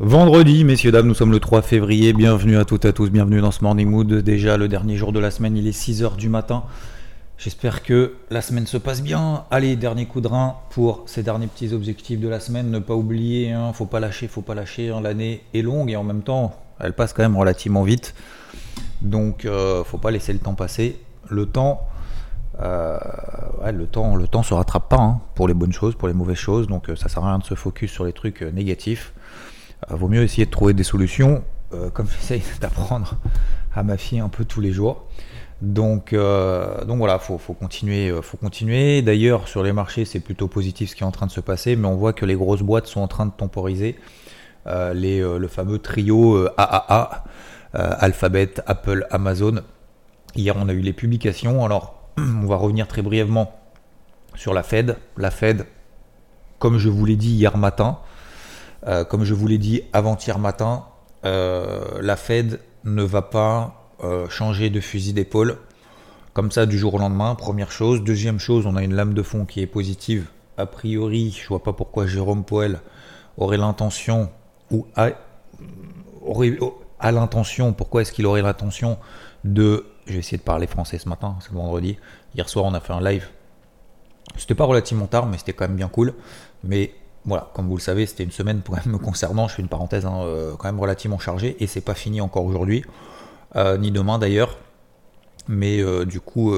Vendredi, messieurs, dames, nous sommes le 3 février. Bienvenue à toutes et à tous, bienvenue dans ce Morning Mood. Déjà le dernier jour de la semaine, il est 6h du matin. J'espère que la semaine se passe bien. Allez, dernier coup de rein pour ces derniers petits objectifs de la semaine. Ne pas oublier, hein, faut pas lâcher, faut pas lâcher. Hein. L'année est longue et en même temps, elle passe quand même relativement vite. Donc, euh, faut pas laisser le temps passer. Le temps, euh, le temps, le temps se rattrape pas hein, pour les bonnes choses, pour les mauvaises choses. Donc, euh, ça sert à rien de se focus sur les trucs euh, négatifs. Euh, vaut mieux essayer de trouver des solutions, euh, comme j'essaye d'apprendre à ma fille un peu tous les jours. Donc, euh, donc voilà, faut, faut continuer, faut continuer. D'ailleurs, sur les marchés, c'est plutôt positif ce qui est en train de se passer, mais on voit que les grosses boîtes sont en train de temporiser. les, le fameux trio AAA, Alphabet, Apple, Amazon. Hier, on a eu les publications. Alors, on va revenir très brièvement sur la Fed. La Fed, comme je vous l'ai dit hier matin, euh, comme je vous l'ai dit avant-hier matin, euh, la Fed ne va pas euh, changer de fusil d'épaule comme ça du jour au lendemain. Première chose. Deuxième chose, on a une lame de fond qui est positive. A priori, je vois pas pourquoi Jérôme Poel aurait l'intention ou a, aurait, l'intention, pourquoi est-ce qu'il aurait l'intention de. Je vais essayer de parler français ce matin, c'est vendredi. Hier soir, on a fait un live. C'était pas relativement tard, mais c'était quand même bien cool. Mais voilà, comme vous le savez, c'était une semaine pour me concernant, je fais une parenthèse, hein, euh, quand même relativement chargée, et c'est pas fini encore aujourd'hui, euh, ni demain d'ailleurs. Mais euh, du coup,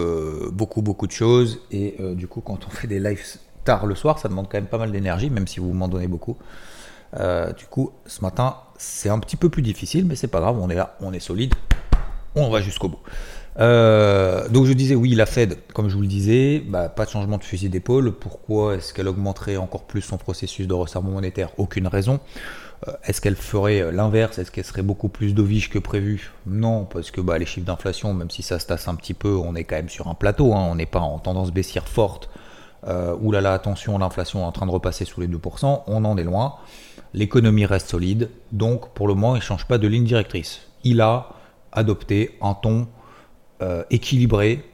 beaucoup, beaucoup de choses, et du coup, quand on fait des lives tard le soir, ça demande quand même pas mal d'énergie, même si vous m'en donnez beaucoup. du coup, ce matin, c'est un petit peu plus difficile, mais c'est pas grave, on est là, on est solide, on va jusqu'au bout. Euh, donc je disais oui, la Fed, comme je vous le disais, bah, pas de changement de fusil d'épaule. Pourquoi est-ce qu'elle augmenterait encore plus son processus de resserrement monétaire? Aucune raison. Euh, est-ce qu'elle ferait l'inverse? Est-ce qu'elle serait beaucoup plus dovish que prévu? Non, parce que bah, les chiffres d'inflation, même si ça se tasse un petit peu, on est quand même sur un plateau. Hein. on n'est pas en tendance baissière forte. Euh, ouh là là, attention, l'inflation est en train de repasser sous les 2%. On en est loin. L'économie reste solide. Donc pour le moment, il ne change pas de ligne directrice. Il a adopté un ton euh, équilibré,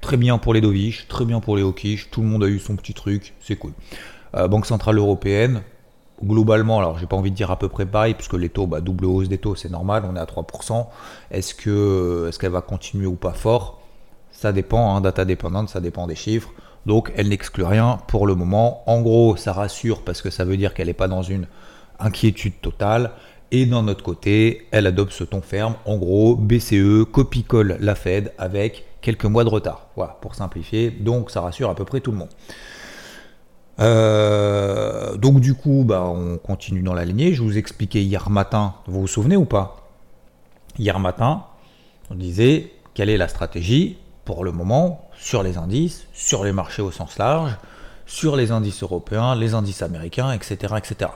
très bien pour les dovish, très bien pour les hokish, tout le monde a eu son petit truc, c'est cool. Euh, Banque Centrale Européenne, globalement, alors j'ai pas envie de dire à peu près pareil, puisque les taux, bah, double hausse des taux, c'est normal, on est à 3%. Est-ce que est-ce qu'elle va continuer ou pas fort? Ça dépend, hein, data dépendante, ça dépend des chiffres. Donc elle n'exclut rien pour le moment. En gros, ça rassure parce que ça veut dire qu'elle n'est pas dans une inquiétude totale. Et d'un autre côté, elle adopte ce ton ferme. En gros, BCE copie-colle la Fed avec quelques mois de retard. Voilà, pour simplifier. Donc ça rassure à peu près tout le monde. Euh, donc du coup, bah, on continue dans la lignée. Je vous expliquais hier matin, vous vous souvenez ou pas? Hier matin, on disait quelle est la stratégie pour le moment sur les indices, sur les marchés au sens large, sur les indices européens, les indices américains, etc. etc.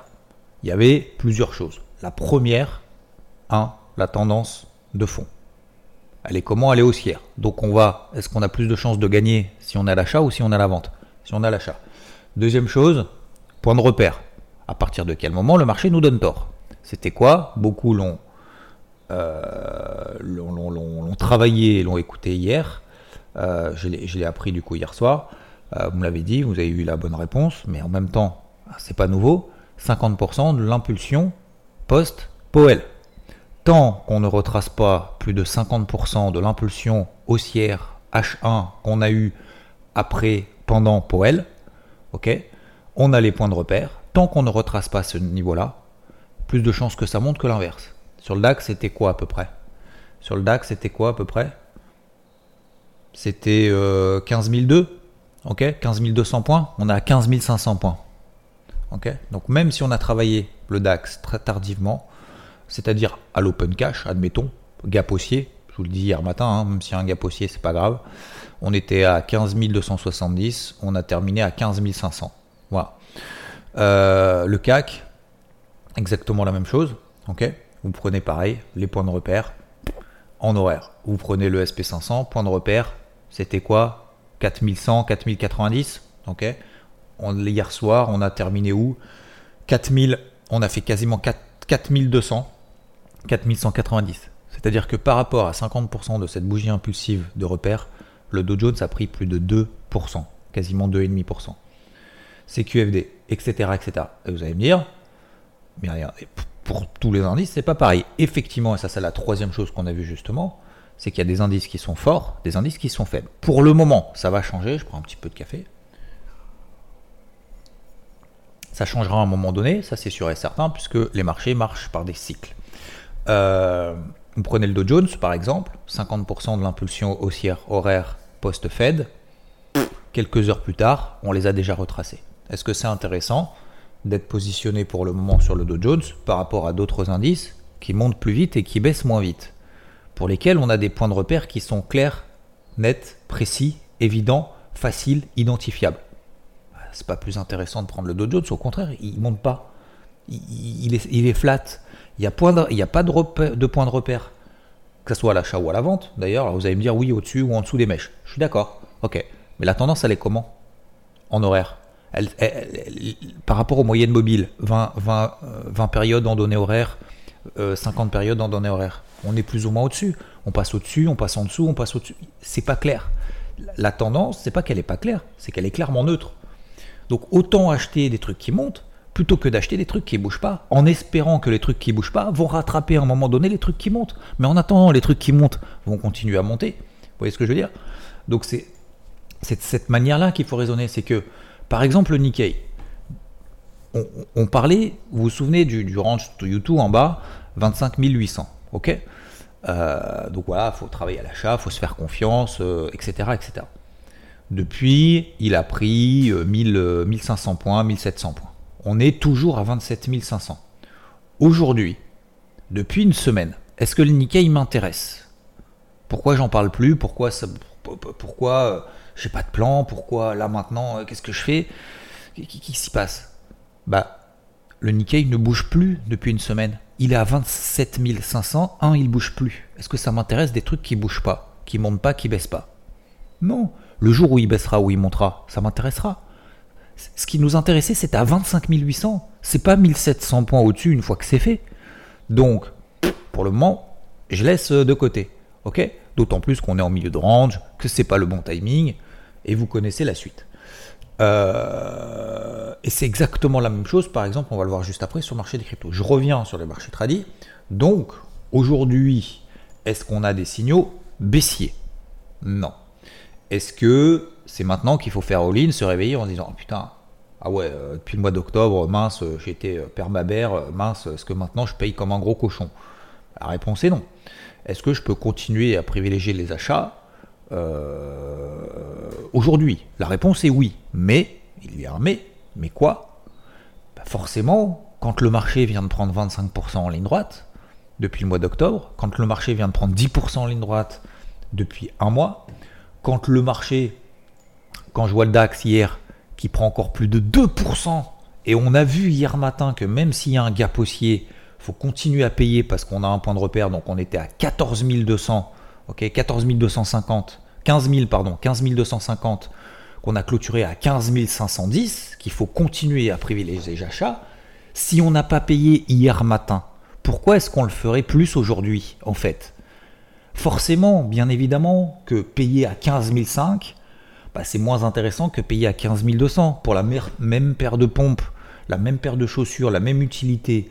Il y avait plusieurs choses. La première, 1. La tendance de fond. Elle est comment? Elle est haussière. Donc on va, est-ce qu'on a plus de chances de gagner si on a l'achat ou si on a la vente? Si on a l'achat. Deuxième chose, point de repère. À partir de quel moment le marché nous donne tort? C'était quoi? Beaucoup l'ont euh, travaillé et l'ont écouté hier. Euh, je l'ai appris du coup hier soir. Euh, vous me l'avez dit, vous avez eu la bonne réponse, mais en même temps, c'est pas nouveau. 50% de l'impulsion post-Powell. Tant qu'on ne retrace pas plus de 50% de l'impulsion haussière H1 qu'on a eu après, pendant Powell, ok, on a les points de repère. Tant qu'on ne retrace pas ce niveau-là, plus de chances que ça monte que l'inverse. Sur le DAX, c'était quoi à peu près? Sur le DAX, c'était quoi à peu près? C'était euh, 15 ok? 15 200 points. On a 15 500 points. Donc même si on a travaillé le DAX très tardivement, c'est-à-dire à, l'open cash, admettons, gap haussier, je vous le dis hier matin, hein, même a un gap haussier, c'est pas grave. On était à 15 270, on a terminé à 15 500. Voilà. Euh, le CAC, exactement la même chose. Vous prenez pareil, les points de repère en horaire. Vous prenez le SP500, point de repère, c'était quoi? 4100, 4090. Ok Hier soir, on a terminé où? 4000, on a fait quasiment 4, 4200, 4190. C'est-à-dire que par rapport à 50% de cette bougie impulsive de repère, le Dow Jones a pris plus de 2%, quasiment 2,5%. CQFD, etc., etc. Et vous allez me dire, mais pour tous les indices, c'est pas pareil. Effectivement, et ça c'est la troisième chose qu'on a vu justement, c'est qu'il y a des indices qui sont forts, des indices qui sont faibles. Pour le moment, ça va changer. Je prends un petit peu de café. Ça changera à un moment donné, ça c'est sûr et certain, puisque les marchés marchent par des cycles. Euh, vous prenez le Dow Jones par exemple, 50% de l'impulsion haussière horaire post-Fed, quelques heures plus tard, on les a déjà retracés. Est-ce que c'est intéressant d'être positionné pour le moment sur le Dow Jones par rapport à d'autres indices qui montent plus vite et qui baissent moins vite, pour lesquels on a des points de repère qui sont clairs, nets, précis, évidents, faciles, identifiables? C'est pas plus intéressant de prendre le Dow Jones, au contraire, il monte pas. Il, est, flat. Il n'y a, pas de, de point de repère, que ce soit à l'achat ou à la vente. D'ailleurs, vous allez me dire oui, au-dessus ou en dessous des mèches. Je suis d'accord. Ok. Mais la tendance, elle est comment? En horaire Par rapport aux moyennes mobiles, 20, 20, 20 périodes en données horaires, 50 périodes en données horaires. On est plus ou moins au-dessus. On passe au-dessus, on passe en dessous, on passe au-dessus. C'est pas clair. La tendance, c'est pas qu'elle est pas claire, c'est qu'elle est clairement neutre. Donc autant acheter des trucs qui montent plutôt que d'acheter des trucs qui bougent pas, en espérant que les trucs qui bougent pas vont rattraper à un moment donné les trucs qui montent. Mais en attendant, les trucs qui montent vont continuer à monter. Vous voyez ce que je veux dire? Donc c'est de cette manière-là qu'il faut raisonner. C'est que, par exemple, le Nikkei, on, parlait, vous vous souvenez du, du range YouTube en bas, 25 800. Ok? Euh, Donc voilà, il faut travailler à l'achat, il faut se faire confiance, etc., euh, etc. Depuis, il a pris 1000, 1500 euh, points, 1700 points. On est toujours à 27 500. Aujourd'hui, depuis une semaine, est-ce que le Nikkei m'intéresse? Pourquoi j'en parle plus? Pourquoi ça, pourquoi euh, j'ai pas de plan? Pourquoi là maintenant euh, qu'est-ce que je fais? Qu'est-ce s'y passe? Bah, le Nikkei ne bouge plus depuis une semaine. Il est à 27 500. Un, il bouge plus. Est-ce que ça m'intéresse des trucs qui bougent pas, qui montent pas, qui baissent pas? Non. Le jour où il baissera, où il montera, ça m'intéressera. Ce qui nous intéressait, c'était à 25 800. C'est pas 1700 points au-dessus une fois que c'est fait. Donc, pour le moment, je laisse de côté. Ok? D'autant plus qu'on est en milieu de range, que c'est pas le bon timing, et vous connaissez la suite. Euh, et c'est exactement la même chose, par exemple, on va le voir juste après sur le marché des cryptos. Je reviens sur les marchés tradis. Donc, aujourd'hui, est-ce qu'on a des signaux baissiers? Non. Est-ce que c'est maintenant qu'il faut faire all-in, se réveiller en disant oh, putain, ah ouais, euh, depuis le mois d'octobre, mince, euh, été euh, permabère, mince, est-ce que maintenant je paye comme un gros cochon? La réponse est non. Est-ce que je peux continuer à privilégier les achats? Aujourd'hui La réponse est oui. Mais, il y a un mais, mais quoi? Bah, Forcément, quand le marché vient de prendre 25% en ligne droite, depuis le mois d'octobre, quand le marché vient de prendre 10% en ligne droite depuis un mois, quand le marché, quand je vois le DAX hier, qui prend encore plus de 2%, et on a vu hier matin que même s'il y a un gap haussier, faut continuer à payer parce qu'on a un point de repère, donc on était à 14 200, ok, 14 250, 15 000, pardon, 15 250, qu'on a clôturé à 15 510, qu'il faut continuer à privilégier les achats. Si on n'a pas payé hier matin, pourquoi est-ce qu'on le ferait plus aujourd'hui, en fait? Forcément, bien évidemment, que payer à 15 500, bah, c'est moins intéressant que payer à 15 200 pour la même paire de pompes, la même paire de chaussures, la même utilité,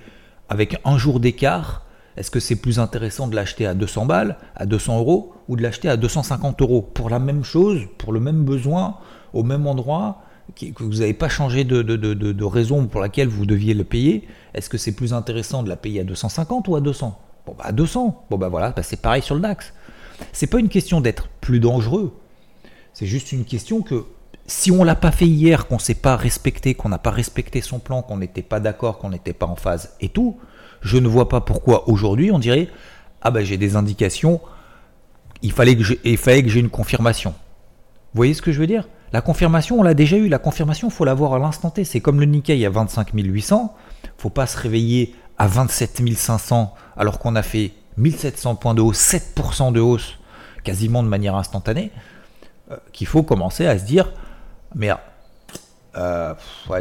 avec un jour d'écart. Est-ce que c'est plus intéressant de l'acheter à 200 balles, à 200 euros, ou de l'acheter à 250 euros pour la même chose, pour le même besoin, au même endroit, que vous n'avez pas changé de, de, raison pour laquelle vous deviez le payer Est-ce que c'est plus intéressant de la payer à 250 ou à 200 Bon bah 200. Bon bah voilà, bah, c'est pareil sur le DAX. C'est pas une question d'être plus dangereux. C'est juste une question que si on l'a pas fait hier, qu'on s'est pas respecté, qu'on n'a pas respecté son plan, qu'on n'était pas d'accord, qu'on n'était pas en phase et tout, je ne vois pas pourquoi aujourd'hui on dirait ah bah j'ai des indications, il fallait que j'ai, une confirmation. Vous voyez ce que je veux dire? La confirmation, on l'a déjà eu. La confirmation, faut l'avoir à l'instant T. C'est comme le Nikkei à 25 800. faut pas se réveiller à 27 500 alors qu'on a fait 1700 points de hausse, 7% de hausse quasiment de manière instantanée, euh, qu'il faut commencer à se dire, merde, euh,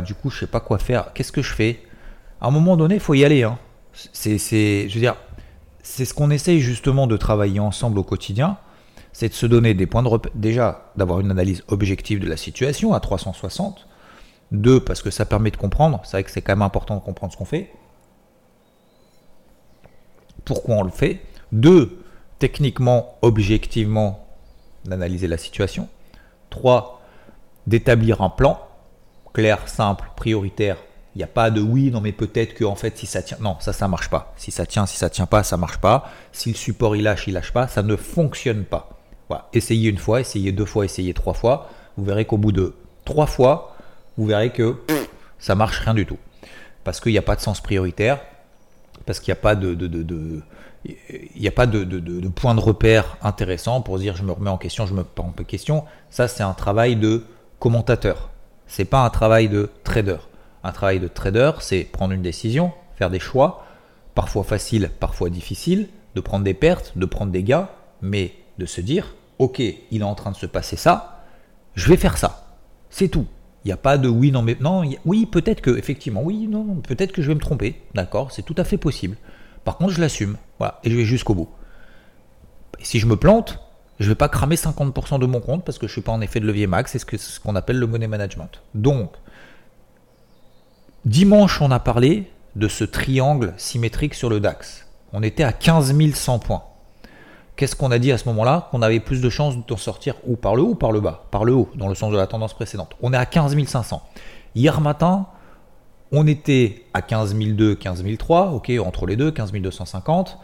du coup, je sais pas quoi faire. Qu'est-ce que je fais? À un moment donné, il faut y aller. Hein. C'est, je veux dire, c'est ce qu'on essaye justement de travailler ensemble au quotidien. C'est de se donner des points de repère. Déjà, d'avoir une analyse objective de la situation à 360. Deux, parce que ça permet de comprendre. C'est vrai que c'est quand même important de comprendre ce qu'on fait. Pourquoi on le fait. Deux, techniquement, objectivement, d'analyser la situation. Trois, d'établir un plan clair, simple, prioritaire. Il n'y a pas de oui, non mais peut-être que fait si ça tient, non ça ça marche pas. Si ça tient, si ça tient pas, ça marche pas. Si le support il lâche, il lâche pas, ça ne fonctionne pas. Essayez une fois, essayez deux fois, essayez trois fois. Vous verrez qu'au bout de trois fois, vous verrez que ça marche rien du tout. Parce qu'il n'y a pas de sens prioritaire, parce qu'il n'y a pas de, pas point de repère intéressant pour dire je me remets en question, je me prends en question. Ça, c'est un travail de commentateur. C'est pas un travail de trader. Un travail de trader, c'est prendre une décision, faire des choix, parfois faciles, parfois difficiles, de prendre des pertes, de prendre des gains, mais de se dire ok, il est en train de se passer ça, je vais faire ça. C'est tout. Il n'y a pas de oui, non, mais non, oui, peut-être que, effectivement, oui, non, peut-être que je vais me tromper, d'accord, c'est tout à fait possible. Par contre, je l'assume, voilà, et je vais jusqu'au bout. Si je me plante, je ne vais pas cramer 50% de mon compte parce que je ne suis pas en effet de levier max, c'est ce qu'on appelle le money management. Donc, dimanche, on a parlé de ce triangle symétrique sur le DAX. On était à 15 100 points. Qu'est-ce qu'on a dit à ce moment-là Qu'on avait plus de chances d'en sortir ou par le haut ou par le bas Par le haut, dans le sens de la tendance précédente. On est à 15 500. Hier matin, on était à 15 200, 15 300, ok, entre les deux, 15 250.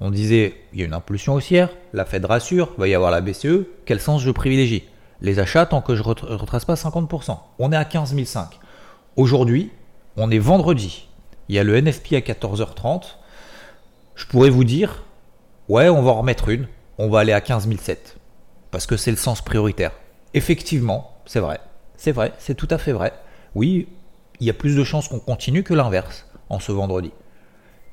On disait, il y a une impulsion haussière, la Fed rassure, va y avoir la BCE, quel sens je privilégie? Les achats tant que je ne retrace pas 50%. On est à 15 005. Aujourd'hui, on est vendredi. Il y a le NFP à 14h30. Je pourrais vous dire, ouais, on va en remettre une, on va aller à 15 007. Parce que c'est le sens prioritaire. Effectivement, c'est vrai. C'est vrai, c'est tout à fait vrai. Oui, il y a plus de chances qu'on continue que l'inverse en ce vendredi.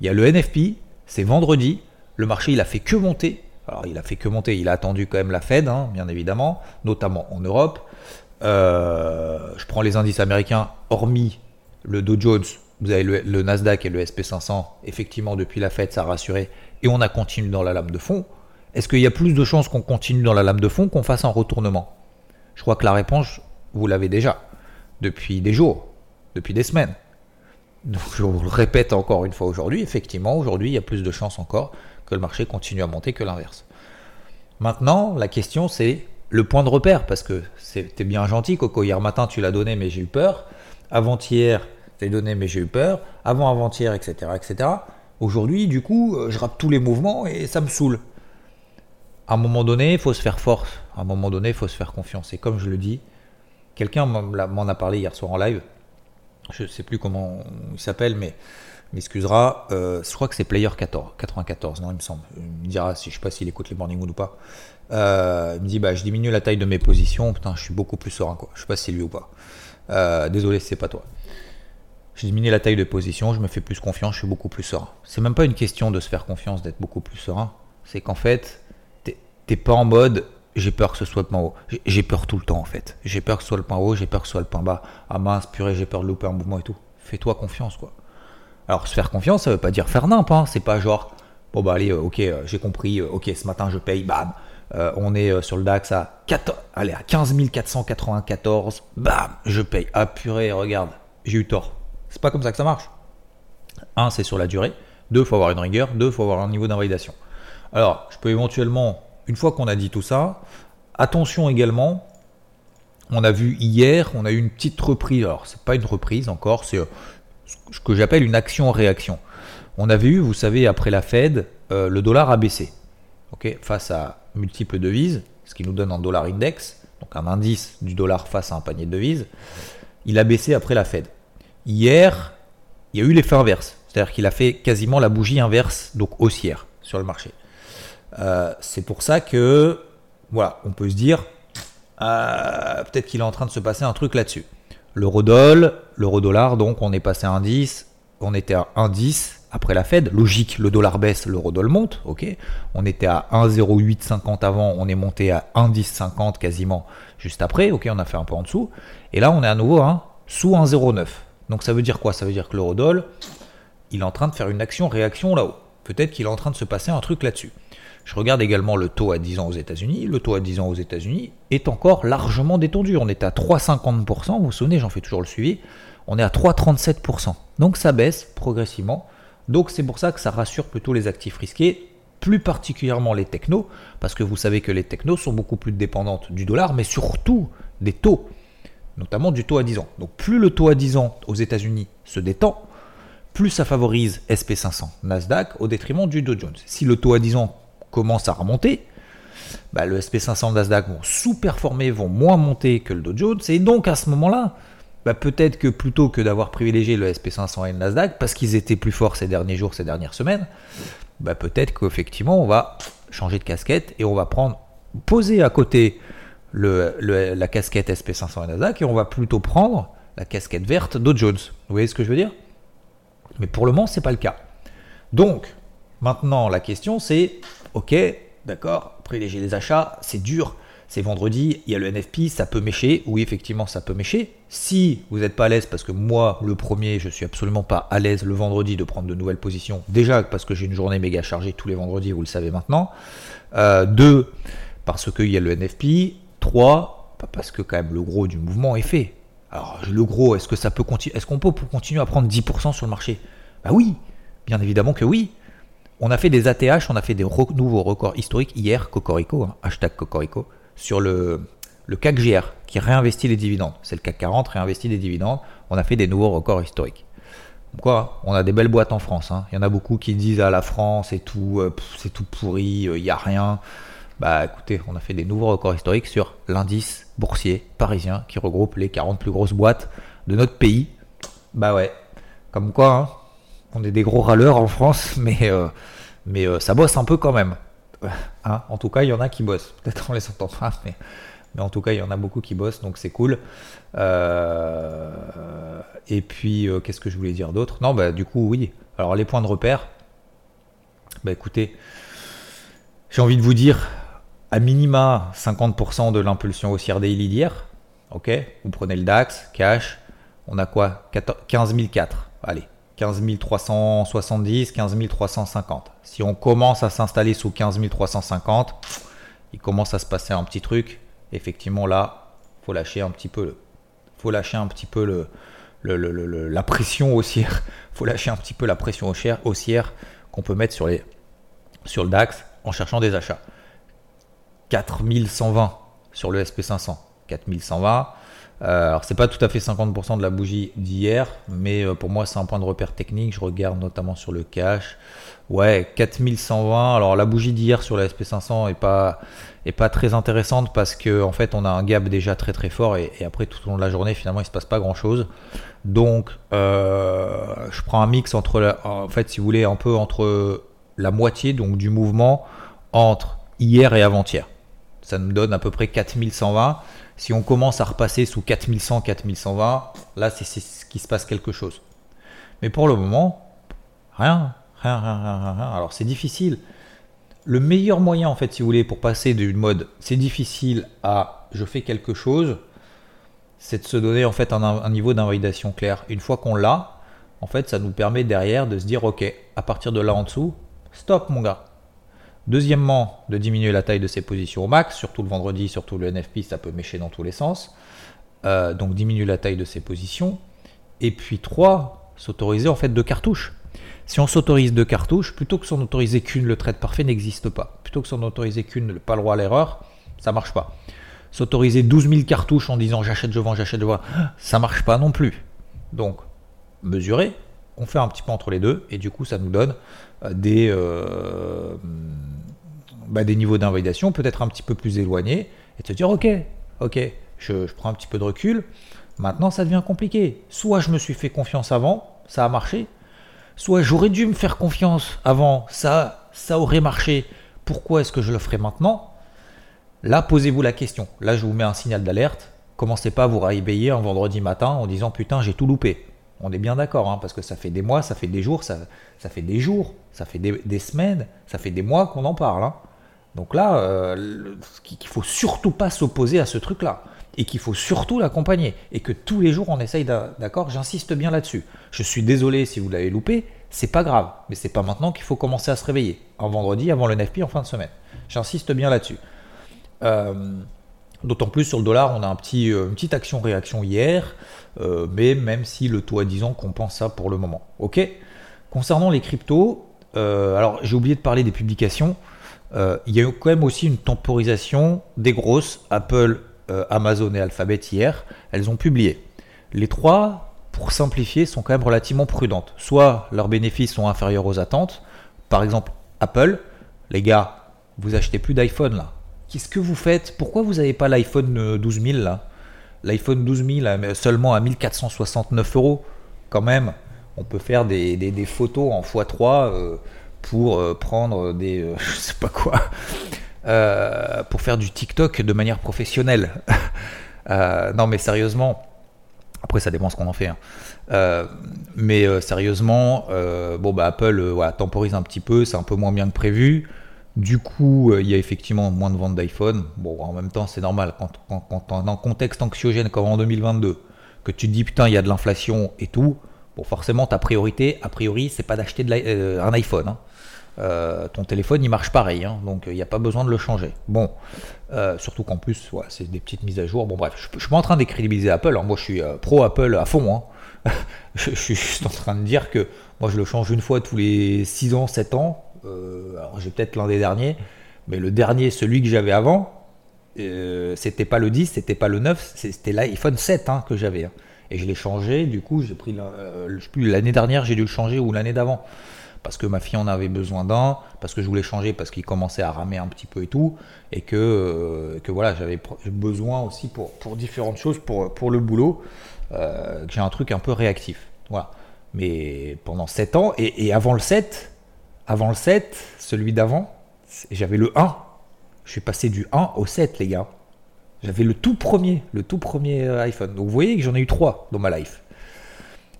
Il y a le NFP, c'est vendredi, le marché, il a fait que monter. Alors, il a fait que monter. Il a attendu quand même la Fed, hein, bien évidemment, notamment en Europe. Euh, je prends les indices américains, hormis le Dow Jones, vous avez le, Nasdaq et le SP500. Effectivement, depuis la Fed, ça a rassuré. Et on a continué dans la lame de fond. Est-ce qu'il y a plus de chances qu'on continue dans la lame de fond qu'on fasse un retournement? Je crois que la réponse, vous l'avez déjà. Depuis des jours, depuis des semaines. Je vous le répète encore une fois aujourd'hui, effectivement, aujourd'hui, il y a plus de chances encore que le marché continue à monter que l'inverse. Maintenant, la question c'est le point de repère, parce que c'était bien gentil, Coco. Hier matin, tu l'as donné, mais j'ai eu peur. Avant-hier, tu l'as donné, mais j'ai eu peur. Avant-avant-hier, etc. etc. Aujourd'hui, du coup, euh, je rappe tous les mouvements et ça me saoule. À un moment donné, il faut se faire force. À un moment donné, il faut se faire confiance. Et comme je le dis, quelqu'un m'en a parlé hier soir en live. Je ne sais plus comment il s'appelle, mais m'excusera, euh, je crois que c'est Player 14, 94, non, il me semble. Il me dira si je sais pas s'il écoute les morning ou pas. Euh, il me dit bah je diminue la taille de mes positions, putain, je suis beaucoup plus serein quoi. Je sais pas si c'est lui ou pas. Désolé, c'est pas toi. Je diminue la taille de position, je me fais plus confiance, je suis beaucoup plus serein. C'est même pas une question de se faire confiance, d'être beaucoup plus serein. C'est qu'en fait, t'es pas en mode j'ai peur que ce soit le point haut. J'ai peur tout le temps en fait. J'ai peur que ce soit le point haut, j'ai peur que ce soit le point bas. Ah mince, purée, j'ai peur de louper un mouvement et tout. Fais-toi confiance quoi. Alors se faire confiance, ça veut pas dire faire nimp, hein. c'est pas genre bon bah allez, euh, ok, euh, j'ai compris, euh, ok, ce matin je paye, bam, on est sur le DAX à, 4, allez, à 15 494, bam, je paye. Ah purée, regarde, j'ai eu tort. C'est pas comme ça que ça marche. Un, c'est sur la durée. Deux, faut avoir une rigueur. Deux, faut avoir un niveau d'invalidation. Alors, je peux éventuellement, une fois qu'on a dit tout ça, attention également. On a vu hier, on a eu une petite reprise. Alors, c'est pas une reprise encore, c'est ce que j'appelle une action-réaction. On avait eu, vous savez, après la Fed, euh, le dollar a baissé face à multiples devises, ce qui nous donne un dollar index, donc un indice du dollar face à un panier de devises. Il a baissé après la Fed. Hier, il y a eu l'effet inverse, c'est-à-dire qu'il a fait quasiment la bougie inverse, donc haussière sur le marché. Euh, c'est pour ça que, voilà, on peut se dire, euh, peut-être qu'il est en train de se passer un truc là-dessus. L'eurodoll, l'eurodollar, donc on est passé à 1,10, on était à 1,10 après la Fed. Logique, le dollar baisse, l'eurodoll monte, ok. On était à 1,0850 avant, on est monté à 1,1050 quasiment juste après, ok, on a fait un peu en dessous. Et là, on est à nouveau à sous 1,09. Donc ça veut dire quoi? Ça veut dire que l'eurodoll, il est en train de faire une action-réaction là-haut. Peut-être qu'il est en train de se passer un truc là-dessus. Je regarde également le taux à 10 ans aux États-Unis. Le taux à 10 ans aux États-Unis est encore largement détendu. On est à 3,50%. Vous vous souvenez, j'en fais toujours le suivi. On est à 3,37%. Donc ça baisse progressivement. Donc c'est pour ça que ça rassure plutôt les actifs risqués, plus particulièrement les technos, parce que vous savez que les technos sont beaucoup plus dépendantes du dollar, mais surtout des taux, notamment du taux à 10 ans. Donc plus le taux à 10 ans aux États-Unis se détend, plus ça favorise SP500, Nasdaq au détriment du Dow Jones. Si le taux à 10 ans commence à remonter, bah, le SP500 Nasdaq vont sous-performer, vont moins monter que le Dow Jones, et donc à ce moment-là, bah, peut-être que plutôt que d'avoir privilégié le SP500 et le Nasdaq, parce qu'ils étaient plus forts ces derniers jours, ces dernières semaines, bah, peut-être qu'effectivement on va changer de casquette et on va prendre, poser à côté le, la casquette SP500 et Nasdaq, et on va plutôt prendre la casquette verte Dow Jones. Vous voyez ce que je veux dire? Mais pour le moment, ce n'est pas le cas. Donc, maintenant, la question c'est Ok, d'accord, privilégier les achats, c'est dur, c'est vendredi, il y a le NFP, ça peut mécher. Oui, effectivement, ça peut mécher. Si vous n'êtes pas à l'aise, parce que moi, le premier, je suis absolument pas à l'aise le vendredi de prendre de nouvelles positions. Déjà, parce que j'ai une journée méga chargée tous les vendredis, vous le savez maintenant. Euh, deux, parce qu'il y a le NFP. Trois, parce que quand même le gros du mouvement est fait. Alors, le gros, est-ce que ça peut continuer Est-ce qu'on peut continuer à prendre 10% sur le marché? Bah oui, bien évidemment que oui. On a fait des ATH, on a fait des nouveaux records historiques hier, Cocorico, hein, hashtag Cocorico, sur le, le CAC GR qui réinvestit les dividendes. C'est le CAC 40 réinvestit les dividendes. On a fait des nouveaux records historiques. Quoi On a des belles boîtes en France. Hein. Il y en a beaucoup qui disent à ah, la France et tout, euh, c'est tout pourri, euh, il n'y a rien. Bah écoutez, on a fait des nouveaux records historiques sur l'indice boursier parisien qui regroupe les 40 plus grosses boîtes de notre pays. Bah ouais, comme quoi, hein on est des gros râleurs en France, mais, euh, euh, ça bosse un peu quand même. Hein, en tout cas, il y en a qui bossent. Peut-être on les entend pas, mais, mais en tout cas, il y en a beaucoup qui bossent, donc c'est cool. Euh, et puis, qu'est-ce que je voulais dire d'autre? Non, bah du coup, oui. Alors, les points de repère. Bah écoutez, j'ai envie de vous dire, à minima 50% de l'impulsion haussière daily d'hier. Ok Vous prenez le DAX, cash. On a quoi 15 004. Allez, 15 370, 15 350. Si on commence à s'installer sous 15 350, il commence à se passer un petit truc. Effectivement, là, faut lâcher un petit peu, faut lâcher un petit peu le, la pression haussière. faut lâcher un petit peu la pression haussière qu'on peut mettre sur, les, sur le DAX en cherchant des achats. 4120 sur le SP500. 4120. Euh, alors c'est pas tout à fait 50% de la bougie d'hier, mais euh, pour moi c'est un point de repère technique. Je regarde notamment sur le cash. Ouais, 4120. Alors la bougie d'hier sur la SP500 est pas est pas très intéressante parce que en fait on a un gap déjà très très fort et, après tout au long de la journée finalement il se passe pas grand chose. Donc euh, je prends un mix entre la moitié du mouvement entre hier et avant-hier. Ça me donne à peu près 4120. Si on commence à repasser sous 4100, 4120, là, c'est ce qui se passe quelque chose. Mais pour le moment, rien, rien, rien, rien, rien. Alors, c'est difficile. Le meilleur moyen, en fait, si vous voulez, pour passer d'une mode c'est difficile à je fais quelque chose, c'est de se donner, en fait, un niveau d'invalidation clair. Une fois qu'on l'a, en fait, ça nous permet derrière de se dire, OK, à partir de là en dessous, stop, mon gars. Deuxièmement, de diminuer la taille de ses positions au max, surtout le vendredi, surtout le NFP, ça peut mécher dans tous les sens. Euh, donc diminuer la taille de ses positions. Et puis trois, s'autoriser en fait deux cartouches. Si on s'autorise deux cartouches, plutôt que s'en autoriser qu'une, le trade parfait n'existe pas. Plutôt que s'en autoriser qu'une, pas le droit à l'erreur, ça marche pas. S'autoriser 12 000 cartouches en disant j'achète, je vends, j'achète, je vends, ça marche pas non plus. Donc, mesurer, on fait un petit peu entre les deux, et du coup, ça nous donne euh, des, euh, bah, des niveaux d'invalidation peut-être un petit peu plus éloignés et te dire ok, ok, je, prends un petit peu de recul. Maintenant, ça devient compliqué. Soit je me suis fait confiance avant, ça a marché. Soit j'aurais dû me faire confiance avant, ça, ça aurait marché. Pourquoi est-ce que je le ferai maintenant? Là, posez-vous la question. Là, je vous mets un signal d'alerte. Commencez pas à vous réveiller un vendredi matin en disant putain, j'ai tout loupé. On est bien d'accord, hein, parce que ça fait des mois, ça fait des jours, ça, ça fait des jours, ça fait des, semaines, ça fait des mois qu'on en parle. Hein. Donc là, euh, qu'il faut surtout pas s'opposer à ce truc-là et qu'il faut surtout l'accompagner et que tous les jours on essaye d'accord j'insiste bien là-dessus. Je suis désolé si vous l'avez loupé c'est pas grave mais c'est pas maintenant qu'il faut commencer à se réveiller un vendredi avant le 9 en fin de semaine. J'insiste bien là-dessus. Euh, d'autant plus sur le dollar on a un petit, euh, une petite action réaction hier euh, mais même si le taux à 10 ans compense ça pour le moment. Ok? Concernant les cryptos alors j'ai oublié de parler des publications il y a eu quand même aussi une temporisation des grosses Apple euh, Amazon et Alphabet hier, elles ont publié. Les trois, pour simplifier, sont quand même relativement prudentes. Soit leurs bénéfices sont inférieurs aux attentes. Par exemple, Apple, les gars, vous achetez plus d'iPhone là. Qu'est-ce que vous faites? Pourquoi vous n'avez pas l'iPhone 12 000 là? L'iPhone 12 000 seulement à 1469 euros. Quand même, on peut faire des, photos en x3 euh, pour euh, prendre des. je sais pas quoi. Euh, pour faire du TikTok de manière professionnelle. Euh, non, mais sérieusement, après ça dépend ce qu'on en fait. Hein. Euh, mais sérieusement, bon bah Apple temporise un petit peu, c'est un peu moins bien que prévu. Du coup, il y a effectivement moins de ventes d'iPhone. Bon, en même temps, c'est normal quand on est en contexte anxiogène comme en 2022, que tu te dis putain, il y a de l'inflation et tout. Bon, forcément, ta priorité, a priori, c'est pas d'acheter un iPhone. Hein. Euh, ton téléphone il marche pareil, hein, donc il n'y a pas besoin de le changer. Bon, euh, surtout qu'en plus, c'est des petites mises à jour. Bon, bref, je, je suis pas en train décrédibiliser Apple, hein. moi je suis euh, pro Apple à fond. Hein. je, suis juste en train de dire que moi je le change une fois tous les 6 ans, 7 ans. alors j'ai peut-être l'un des derniers, mais le dernier, celui que j'avais avant, c'était pas le 10, c'était pas le 9, c'était l'iPhone 7 que j'avais. Et je l'ai changé, du coup, j'ai pris l'année dernière, j'ai dû le changer ou l'année d'avant parce que ma fille en avait besoin d'un, parce que je voulais changer, parce qu'il commençait à ramer un petit peu et tout, et que, euh, que voilà, j'avais besoin aussi pour, pour différentes choses, pour, pour le boulot, euh, que j'ai un truc un peu réactif. Voilà. Mais pendant 7 ans, et, avant le 7, avant le 7, celui d'avant, j'avais le 1. Je suis passé du 1 au 7, les gars. J'avais le tout premier, le tout premier euh, iPhone. Donc vous voyez que j'en ai eu 3 dans ma life.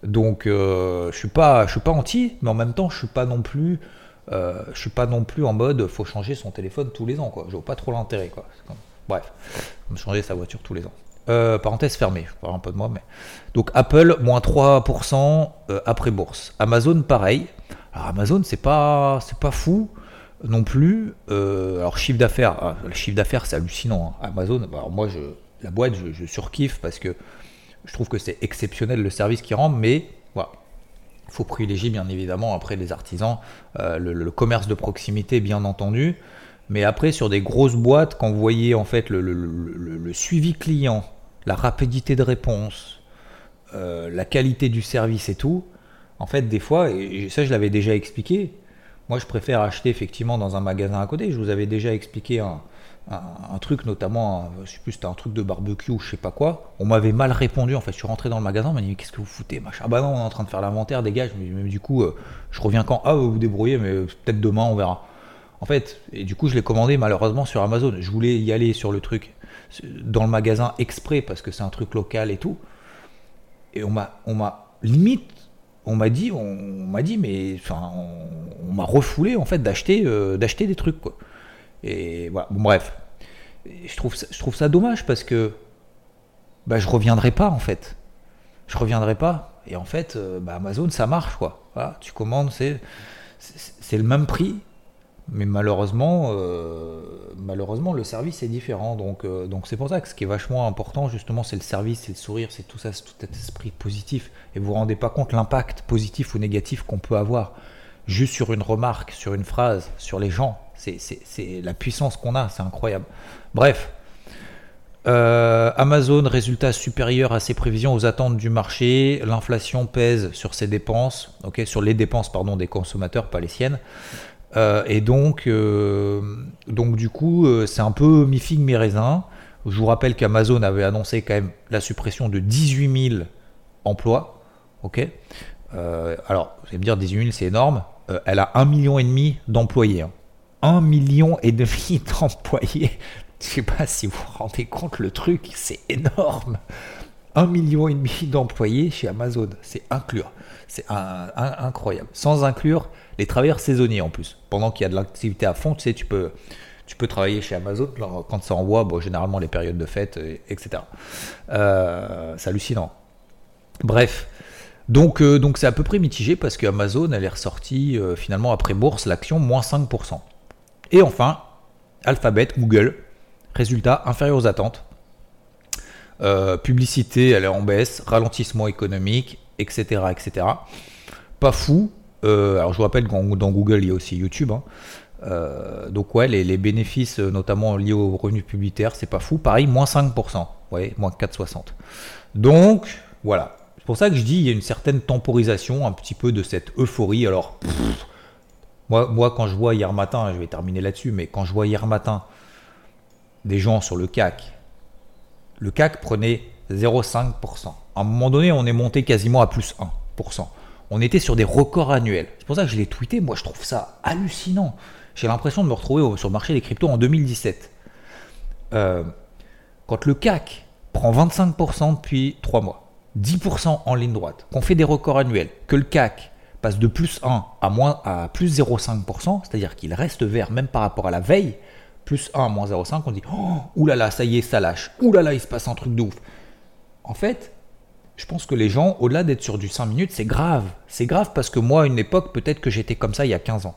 Donc euh, je suis pas, je suis pas anti, mais en même temps je suis pas non plus, euh, je suis pas non plus en mode faut changer son téléphone tous les ans quoi. Je vois pas trop l'intérêt quoi. Bref, changer sa voiture tous les ans. Euh, parenthèse fermée, je parle un peu de moi, mais donc Apple moins 3% après bourse. Amazon pareil. Alors Amazon c'est pas, c'est pas fou non plus. alors chiffre d'affaires, ah, chiffre d'affaires c'est hallucinant. Hein. Amazon, bah, alors moi je, la boîte je, je surkiffe parce que je trouve que c'est exceptionnel le service qui rend, mais. Il faut privilégier bien évidemment après les artisans, euh, le, commerce de proximité bien entendu. Mais après sur des grosses boîtes, quand vous voyez en fait le, suivi client, la rapidité de réponse, euh, la qualité du service et tout, en fait des fois, et ça je l'avais déjà expliqué, moi je préfère acheter effectivement dans un magasin à côté. Je vous avais déjà expliqué un, un, truc notamment, je sais plus, c'était un truc de barbecue ou je sais pas quoi. On m'avait mal répondu en fait. Je suis rentré dans le magasin, on m'a dit qu'est-ce que vous foutez machin. Ah bah non, on est en train de faire l'inventaire, dégage. Mais, du coup, euh, je reviens quand? Ah, vous vous débrouillez, mais peut-être demain on verra. En fait, et du coup, je l'ai commandé malheureusement sur Amazon. Je voulais y aller sur le truc dans le magasin exprès parce que c'est un truc local et tout. Et on m'a, on m'a limite, on m'a dit, on, m'a dit, mais enfin, on, m'a refoulé en fait d'acheter, euh, d'acheter des trucs quoi. Et voilà, bon, bref. Je trouve, ça, dommage parce que bah, je reviendrai pas en fait. Je reviendrai pas. Et en fait, euh, bah, Amazon, ça marche quoi. Tu commandes, c'est, c'est le même prix, mais malheureusement, euh, malheureusement, le service est différent. Donc, euh, donc c'est pour ça que ce qui est vachement important, justement, c'est le service, c'est le sourire, c'est tout ça, c'est tout cet esprit positif. Et vous vous rendez pas compte l'impact positif ou négatif qu'on peut avoir juste sur une remarque, sur une phrase, sur les gens. C'est la puissance qu'on a, c'est incroyable. Bref, euh, Amazon, résultat supérieur à ses prévisions, aux attentes du marché. L'inflation pèse sur ses dépenses, sur les dépenses des consommateurs, pas les siennes. Euh, et donc, euh, donc du coup, c'est un peu mi figue mi raisin. Je vous rappelle qu'Amazon avait annoncé quand même la suppression de 18 000 emplois, alors, vous allez me dire 18 000, c'est énorme. elle a un million et demi d'employés. Hein. 1 million et demi d'employés. Je sais pas si vous vous rendez compte, le truc, c'est énorme. Un million et demi d'employés chez Amazon, c'est inclure. C'est incroyable. Sans inclure les travailleurs saisonniers en plus. Pendant qu'il y a de l'activité à fond, tu sais, tu peux, tu peux travailler chez Amazon quand ça envoie, bon, généralement les périodes de fête, etc. Euh, c'est hallucinant. Bref. Donc, euh, donc c'est à peu près mitigé parce que Amazon elle est ressortie euh, finalement après bourse l'action moins 5%. Et enfin, Alphabet, Google, résultats inférieurs aux attentes. Euh, publicité, elle est en baisse, ralentissement économique, etc. etc. Pas fou. Euh, alors je vous rappelle que dans Google, il y a aussi YouTube. Hein. Euh, donc ouais, les, bénéfices, notamment liés aux revenus publicitaires, c'est pas fou. Pareil, moins 5%. Ouais, moins 4,60. Donc voilà. C'est pour ça que je dis, il y a une certaine temporisation un petit peu de cette euphorie. Alors, moi, moi, quand je vois hier matin, je vais terminer là-dessus, mais quand je vois hier matin des gens sur le CAC, le CAC prenait 0,5%. À un moment donné, on est monté quasiment à plus 1%. On était sur des records annuels. C'est pour ça que je l'ai tweeté. Moi, je trouve ça hallucinant. J'ai l'impression de me retrouver sur le marché des cryptos en 2017. Euh, quand le CAC prend 25% depuis 3 mois, 10% en ligne droite, qu'on fait des records annuels, que le CAC passe de plus 1 à, moins, à plus 0,5%, c'est-à-dire qu'il reste vert même par rapport à la veille, plus 1 moins 0,5%, on dit oh, oulala, ça y est, ça lâche, oulala, il se passe un truc de ouf. En fait, je pense que les gens, au-delà d'être sur du 5 minutes, c'est grave. C'est grave parce que moi, à une époque, peut-être que j'étais comme ça il y a 15 ans.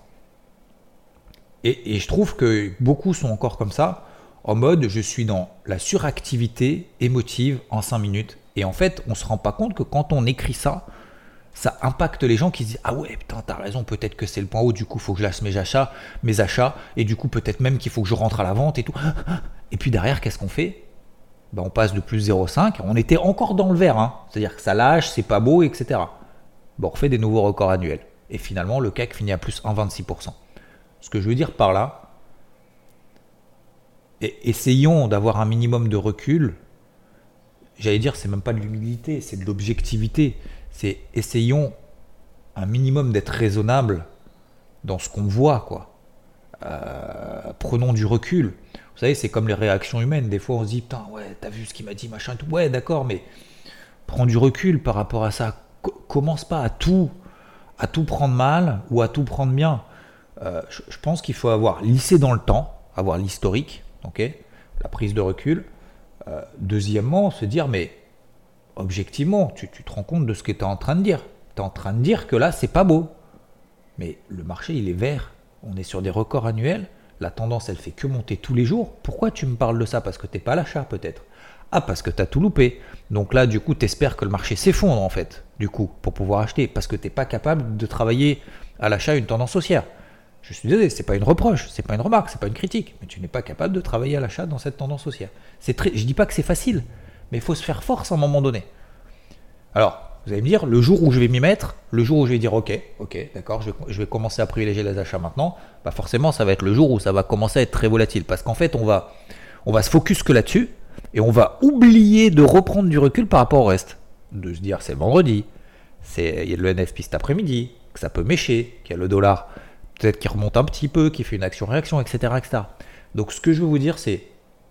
Et, et, je trouve que beaucoup sont encore comme ça, en mode je suis dans la suractivité émotive en 5 minutes. Et en fait, on ne se rend pas compte que quand on écrit ça, ça impacte les gens qui se disent ah ouais putain t'as raison peut-être que c'est le point haut du coup faut que je laisse mes achats mes achats et du coup peut-être même qu'il faut que je rentre à la vente et tout. Et puis derrière qu'est-ce qu'on fait? Ben, on passe de plus 0,5 on était encore dans le vert hein. c'est-à-dire que ça lâche c'est pas beau etc bon on refait des nouveaux records annuels. Et finalement le CAC finit à plus 1,26% ce que je veux dire par là essayons d'avoir un minimum de recul. J'allais dire c'est même pas de l'humilité c'est de l'objectivité c'est essayons un minimum d'être raisonnable dans ce qu'on voit, quoi. Euh, prenons du recul. Vous savez, c'est comme les réactions humaines. Des fois, on se dit, putain, ouais, t'as vu ce qu'il m'a dit, machin, tout. Ouais, d'accord, mais prends du recul par rapport à ça. commence pas à tout, à tout prendre mal ou à tout prendre bien. Euh, je, pense qu'il faut avoir lissé dans le temps, avoir l'historique, ok, la prise de recul. Euh, deuxièmement, se dire, mais objectivement, tu, te rends compte de ce que tu es en train de dire. Tu es en train de dire que là, c'est pas beau. Mais le marché, il est vert. On est sur des records annuels. La tendance, elle fait que monter tous les jours. Pourquoi tu me parles de ça? Parce que t'es pas à l'achat, peut-être. Ah, parce que tu as tout loupé. Donc là, du coup, tu espères que le marché s'effondre, en fait, du coup, pour pouvoir acheter. Parce que tu n'es pas capable de travailler à l'achat une tendance haussière. Je suis désolé, c'est pas une reproche, c'est pas une remarque, c'est pas une critique, mais tu n'es pas capable de travailler à l'achat dans cette tendance haussière. Très, je dis pas que c'est facile, mais il faut se faire force à un moment donné. Alors, vous allez me dire, le jour où je vais m'y mettre, le jour où je vais dire ok, ok, d'accord, je, vais commencer à privilégier les achats maintenant, bah forcément ça va être le jour où ça va commencer à être très volatile. Parce qu'en fait, on va, on va se focus que là-dessus et on va oublier de reprendre du recul par rapport au reste. De se dire c'est vendredi, c'est, il y a le NFP cet après-midi, que ça peut mécher, qu'il y a le dollar peut-être qui remonte un petit peu, qui fait une action-réaction, etc., etc. Donc ce que je veux vous dire, c'est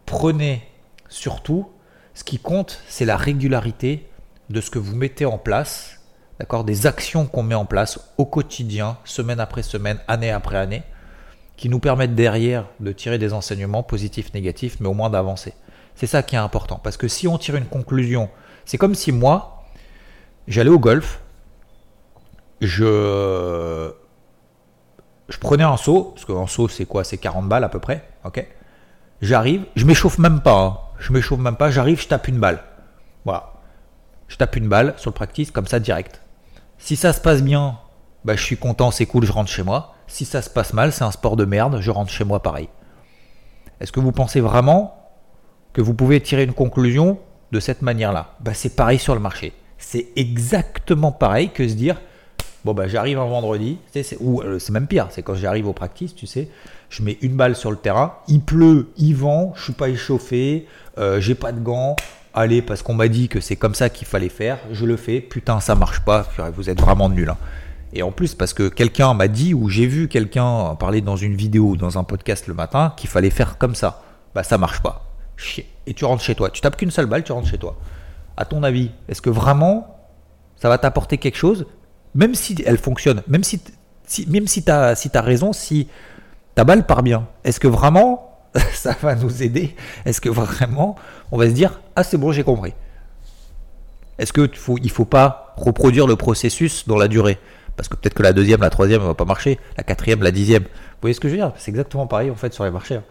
prenez surtout ce qui compte, c'est la régularité de ce que vous mettez en place, d'accord, des actions qu'on met en place au quotidien, semaine après semaine, année après année, qui nous permettent derrière de tirer des enseignements positifs, négatifs, mais au moins d'avancer. C'est ça qui est important, parce que si on tire une conclusion, c'est comme si moi, j'allais au golf, je, prenais un saut, parce qu'un saut c'est quoi? C'est 40 balles à peu près, ok? J'arrive, je m'échauffe même pas, hein. Je m'échauffe même pas, j'arrive, je tape une balle. Voilà je tape une balle sur le practice comme ça direct. Si ça se passe bien, bah, je suis content, c'est cool, je rentre chez moi. Si ça se passe mal, c'est un sport de merde, je rentre chez moi pareil. Est-ce que vous pensez vraiment que vous pouvez tirer une conclusion de cette manière-là? Bah, C'est pareil sur le marché. C'est exactement pareil que se dire bon bah j'arrive un vendredi, ou euh, c'est même pire, c'est quand j'arrive au practice, tu sais, je mets une balle sur le terrain, il pleut, il vent, je suis pas échauffé, euh, j'ai pas de gants, allez, parce qu'on m'a dit que c'est comme ça qu'il fallait faire, je le fais, putain, ça marche pas, vous êtes vraiment nul. Hein. Et en plus, parce que quelqu'un m'a dit, ou j'ai vu quelqu'un parler dans une vidéo ou dans un podcast le matin, qu'il fallait faire comme ça. bah ça marche pas. Et tu rentres chez toi. Tu tapes qu'une seule balle, tu rentres chez toi. À ton avis, est-ce que vraiment ça va t'apporter quelque chose Même si elle fonctionne, même si, même si tu as, si as raison, si ta balle part bien, est-ce que vraiment ça va nous aider? Est-ce que vraiment on va se dire Ah, c'est bon, j'ai compris? Est-ce qu'il faut, il faut pas reproduire le processus dans la durée? Parce que peut-être que la deuxième, la troisième ne va pas marcher, la quatrième, la dixième. Vous voyez ce que je veux dire? C'est exactement pareil en fait sur les marchés. Hein.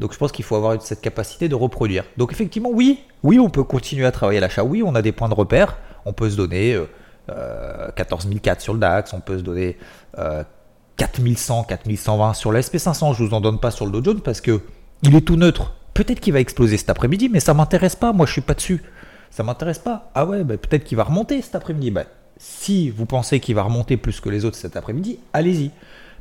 Donc je pense qu'il faut avoir cette capacité de reproduire. Donc effectivement, oui, oui, on peut continuer à travailler à l'achat. Oui, on a des points de repère. On peut se donner euh, 14004 sur le DAX, on peut se donner euh, 4100, 4120 sur le SP500. Je vous en donne pas sur le Dow Jones parce que il est tout neutre. Peut-être qu'il va exploser cet après-midi, mais ça m'intéresse pas. Moi, je suis pas dessus. Ça m'intéresse pas. Ah ouais, bah, peut-être qu'il va remonter cet après-midi. Bah, si vous pensez qu'il va remonter plus que les autres cet après-midi, allez-y.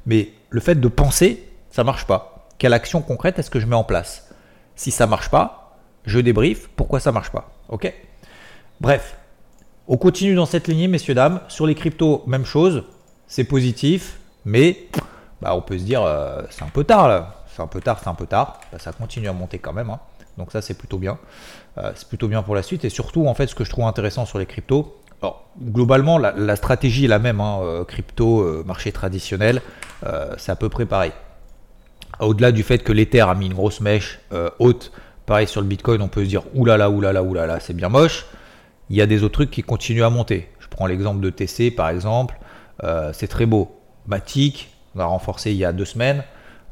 Mais le fait de penser, ça marche pas. Quelle action concrète est-ce que je mets en place? Si ça marche pas, je débrief pourquoi ça marche pas? Ok? Bref, on continue dans cette lignée, messieurs dames. Sur les cryptos, même chose. C'est positif, mais bah, on peut se dire euh, c'est un peu tard là. C'est un peu tard, c'est un peu tard. Bah, ça continue à monter quand même. Hein. Donc ça c'est plutôt bien. Euh, c'est plutôt bien pour la suite. Et surtout, en fait, ce que je trouve intéressant sur les cryptos, globalement, la, stratégie est la même, hein, euh, crypto, marché traditionnel, c'est à peu près pareil. Au-delà du fait que l'Ether a mis une grosse mèche haute, pareil sur le Bitcoin, on peut se dire oulala, oulala, oulala, c'est bien moche. Il y a des autres trucs qui continuent à monter. Je prends l'exemple de TC par exemple, c'est très beau. Matic, on a renforcé il y a deux semaines,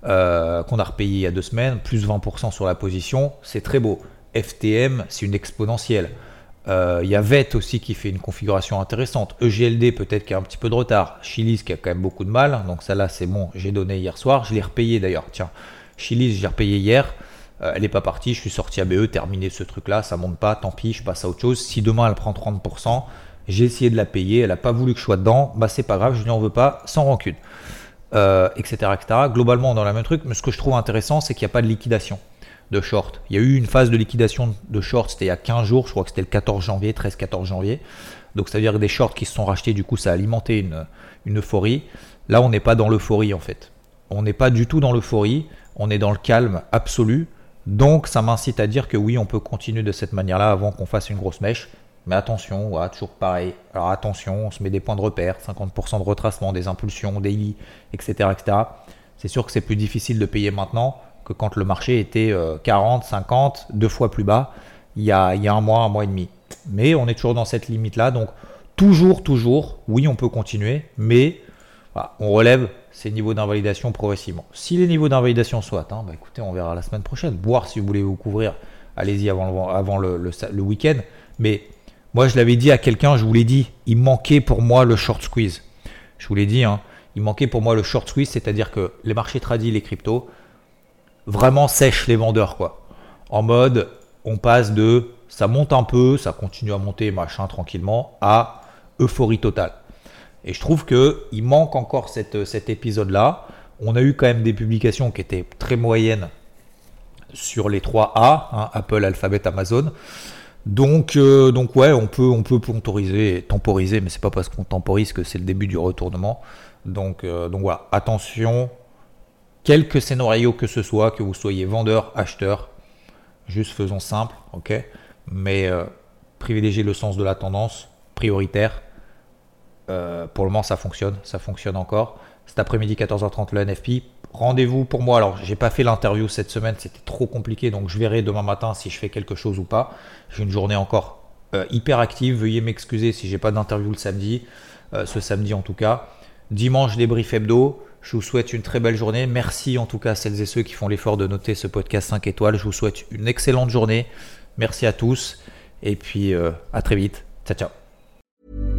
qu'on a repayé il y a deux semaines, plus 20% sur la position, c'est très beau. FTM, c'est une exponentielle. Euh, il y a VET aussi qui fait une configuration intéressante. EGLD peut-être qui a un petit peu de retard. Chilis qui a quand même beaucoup de mal. Donc ça là c'est bon, j'ai donné hier soir. Je l'ai repayé d'ailleurs. Tiens, Chilis j'ai repayé hier. Euh, elle n'est pas partie, je suis sorti à BE, terminé ce truc là, ça monte pas, tant pis, je passe à autre chose. Si demain elle prend 30%, j'ai essayé de la payer, elle n'a pas voulu que je sois dedans, bah c'est pas grave, je en veux pas, sans rancune. Euh, etc., etc. Globalement dans la même truc, mais ce que je trouve intéressant, c'est qu'il n'y a pas de liquidation de short. Il y a eu une phase de liquidation de short, c'était il y a 15 jours, je crois que c'était le 14 janvier, 13-14 janvier. Donc ça veut dire que des shorts qui se sont rachetés, du coup ça a alimenté une euphorie. Là on n'est pas dans l'euphorie en fait. On n'est pas du tout dans l'euphorie, on est dans le calme absolu. Donc ça m'incite à dire que oui, on peut continuer de cette manière-là avant qu'on fasse une grosse mèche. Mais attention, toujours pareil. Alors attention, on se met des points de repère, 50% de retracement, des impulsions, des lits, etc. etc. C'est sûr que c'est plus difficile de payer maintenant quand le marché était 40, euh, 50, deux fois plus bas il y, a, un mois, un mois et demi. Mais on est toujours dans cette limite-là. Donc toujours, toujours, oui, on peut continuer, mais on relève ces niveaux d'invalidation progressivement. Si les niveaux d'invalidation sont atteints, bah, écoutez, on verra la semaine prochaine. Voir si vous voulez vous couvrir, allez-y avant, le, week-end. Mais moi, je l'avais dit à quelqu'un, je vous l'ai dit, il manquait pour moi le short squeeze. Je vous l'ai dit, hein, il manquait pour moi le short squeeze, c'est-à-dire que les marchés tradis, les cryptos, vraiment sèche les vendeurs, quoi. En mode, on passe de ça monte un peu, ça continue à monter, machin, tranquillement, à euphorie totale. Et je trouve que il manque encore cette, cet épisode-là. On a eu quand même des publications qui étaient très moyennes sur les 3 A, hein, Apple, Alphabet, Amazon. Donc, euh, donc ouais, on peut, on peut temporiser, temporiser, mais c'est pas parce qu'on temporise que c'est le début du retournement. Donc, euh, donc voilà, attention, quelque scénario que ce soit, que vous soyez vendeur, acheteur, juste faisons simple, ok? Mais euh, privilégiez le sens de la tendance, prioritaire. Euh, pour le moment, ça fonctionne, ça fonctionne encore. Cet après-midi, 14h30, le NFP. Rendez-vous pour moi. Alors, j'ai pas fait l'interview cette semaine, c'était trop compliqué, donc je verrai demain matin si je fais quelque chose ou pas. J'ai une journée encore euh, hyper active. Veuillez m'excuser si j'ai pas d'interview le samedi, ce samedi en tout cas. Dimanche, débrief hebdo. Je vous souhaite une très belle journée. Merci en tout cas à celles et ceux qui font l'effort de noter ce podcast 5 étoiles. Je vous souhaite une excellente journée. Merci à tous. Et puis euh, à très vite. Ciao, ciao.